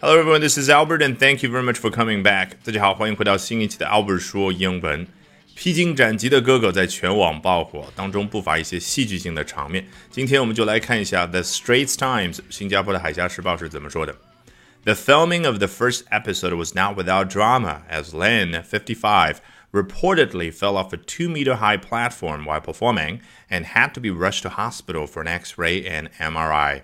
Hello everyone, this is Albert, and thank you very much for coming back. 大家好，欢迎回到新一期的 Albert 说英文。披荆斩棘的哥哥在全网爆火，当中不乏一些戏剧性的场面。今天我们就来看一下 The Straits Times 新加坡的海峡时报是怎么说的。The filming of the first episode was not without drama, as Lin, 55, reportedly fell off a two meter high platform while performing and had to be rushed to hospital for an x ray and MRI.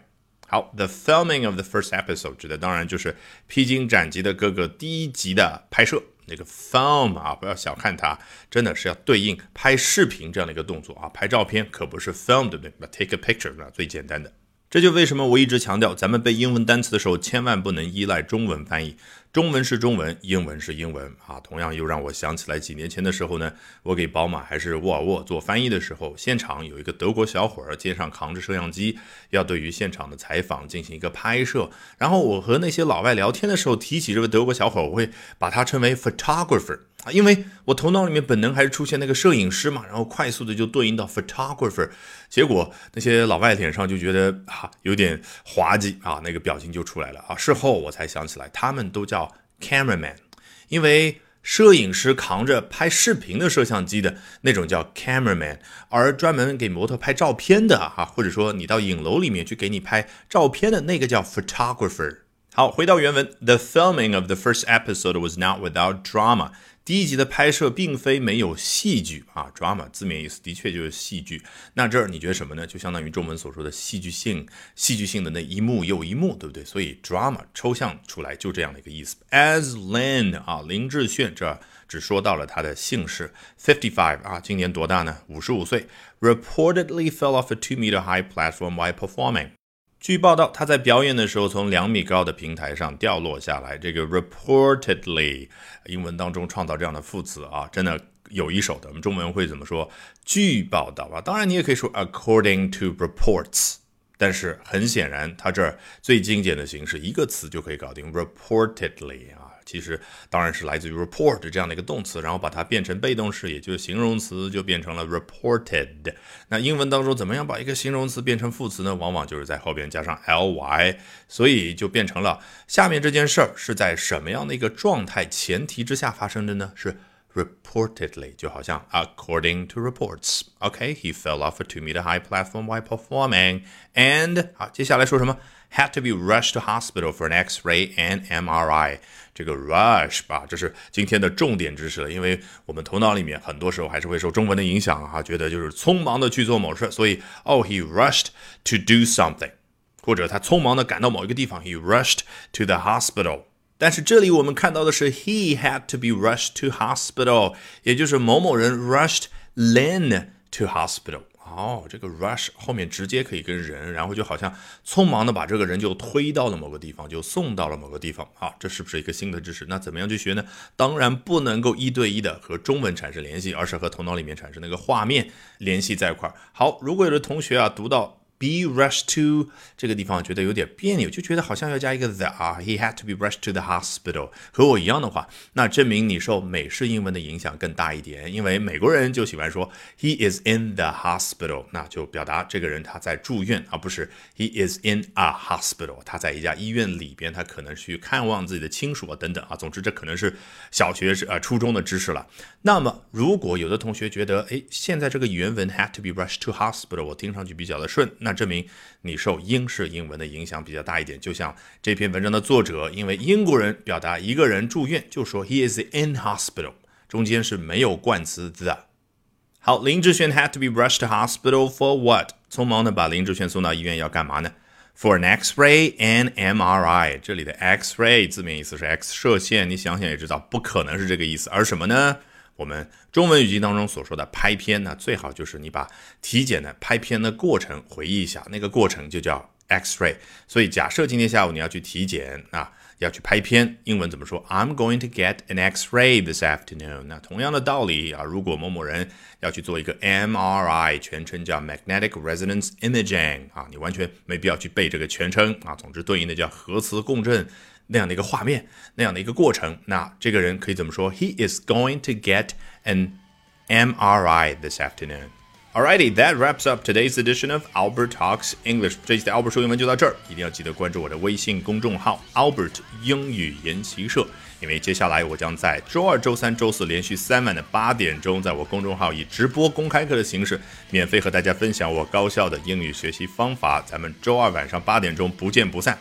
好，the filming of the first episode 指的当然就是《披荆斩棘的哥哥》第一集的拍摄。那个 film 啊，不要小看它，真的是要对应拍视频这样的一个动作啊，拍照片可不是 film 对不对？Take a picture 那最简单的。这就为什么我一直强调，咱们背英文单词的时候，千万不能依赖中文翻译。中文是中文，英文是英文啊。同样又让我想起来几年前的时候呢，我给宝马还是沃尔沃做翻译的时候，现场有一个德国小伙儿肩上扛着摄像机，要对于现场的采访进行一个拍摄。然后我和那些老外聊天的时候，提起这位德国小伙儿，我会把他称为 photographer。啊，因为我头脑里面本能还是出现那个摄影师嘛，然后快速的就对应到 photographer，结果那些老外脸上就觉得啊有点滑稽啊，那个表情就出来了啊。事后我才想起来，他们都叫 cameraman，因为摄影师扛着拍视频的摄像机的那种叫 cameraman，而专门给模特拍照片的哈，或者说你到影楼里面去给你拍照片的那个叫 photographer。好，回到原文，The filming of the first episode was not without drama。第一集的拍摄并非没有戏剧啊，drama 字面意思的确就是戏剧。那这儿你觉得什么呢？就相当于中文所说的戏剧性，戏剧性的那一幕又一幕，对不对？所以 drama 抽象出来就这样的一个意思。As Lin 啊，林志炫，这只说到了他的姓氏。Fifty five 啊，今年多大呢？五十五岁。Reportedly fell off a two meter high platform while performing. 据报道，他在表演的时候从两米高的平台上掉落下来。这个 reportedly，英文当中创造这样的副词啊，真的有一手的。我们中文会怎么说？据报道啊，当然你也可以说 according to reports。但是很显然，它这最精简的形式，一个词就可以搞定 reportedly 啊。其实当然是来自于 report 这样的一个动词，然后把它变成被动式，也就是形容词，就变成了 reported。那英文当中怎么样把一个形容词变成副词呢？往往就是在后边加上 ly，所以就变成了下面这件事儿是在什么样的一个状态前提之下发生的呢？是 reportedly，就好像 according to reports。OK，he fell off a two-meter high platform while performing。And 好，接下来说什么 ？had to be rushed to hospital for an X-ray and MRI。这个 rush 吧，这是今天的重点知识了，因为我们头脑里面很多时候还是会受中文的影响啊，觉得就是匆忙的去做某事，所以 oh he rushed to do something，或者他匆忙的赶到某一个地方，he rushed to the hospital。但是这里我们看到的是 he had to be rushed to hospital，也就是某某人 rushed Lin to hospital。 哦，这个 rush 后面直接可以跟人，然后就好像匆忙的把这个人就推到了某个地方，就送到了某个地方。好，这是不是一个新的知识？那怎么样去学呢？当然不能够一对一的和中文产生联系，而是和头脑里面产生那个画面联系在一块儿。好，如果有的同学啊读到。Be rushed to 这个地方觉得有点别扭，就觉得好像要加一个 the 啊，he had to be rushed to the hospital。和我一样的话，那证明你受美式英文的影响更大一点，因为美国人就喜欢说 he is in the hospital，那就表达这个人他在住院，而不是 he is in a hospital，他在一家医院里边，他可能去看望自己的亲属啊等等啊。总之，这可能是小学是呃初中的知识了。那么，如果有的同学觉得，哎，现在这个原文 had to be rushed to hospital，我听上去比较的顺，那那证明你受英式英文的影响比较大一点，就像这篇文章的作者，因为英国人表达一个人住院就说 he is in hospital，中间是没有冠词 the。好，林志炫 had to be rushed to hospital for what？匆忙的把林志炫送到医院要干嘛呢？For an X-ray and MRI。这里的 X-ray 字面意思是 X 射线，你想想也知道不可能是这个意思，而什么呢？我们中文语境当中所说的拍片呢，最好就是你把体检的拍片的过程回忆一下，那个过程就叫 X-ray。所以假设今天下午你要去体检啊，要去拍片，英文怎么说？I'm going to get an X-ray this afternoon。那同样的道理啊，如果某某人要去做一个 MRI，全称叫 Magnetic Resonance Imaging 啊，你完全没必要去背这个全称啊，总之对应的叫核磁共振。那样的一个画面，那样的一个过程，那这个人可以怎么说？He is going to get an MRI this afternoon。Alrighty, that wraps up today's edition of Albert Talks English. 这期的 Albert 说英文就到这儿，一定要记得关注我的微信公众号 Albert 英语研习社，因为接下来我将在周二、周三、周四连续三晚的八点钟，在我公众号以直播公开课的形式，免费和大家分享我高效的英语学习方法。咱们周二晚上八点钟不见不散。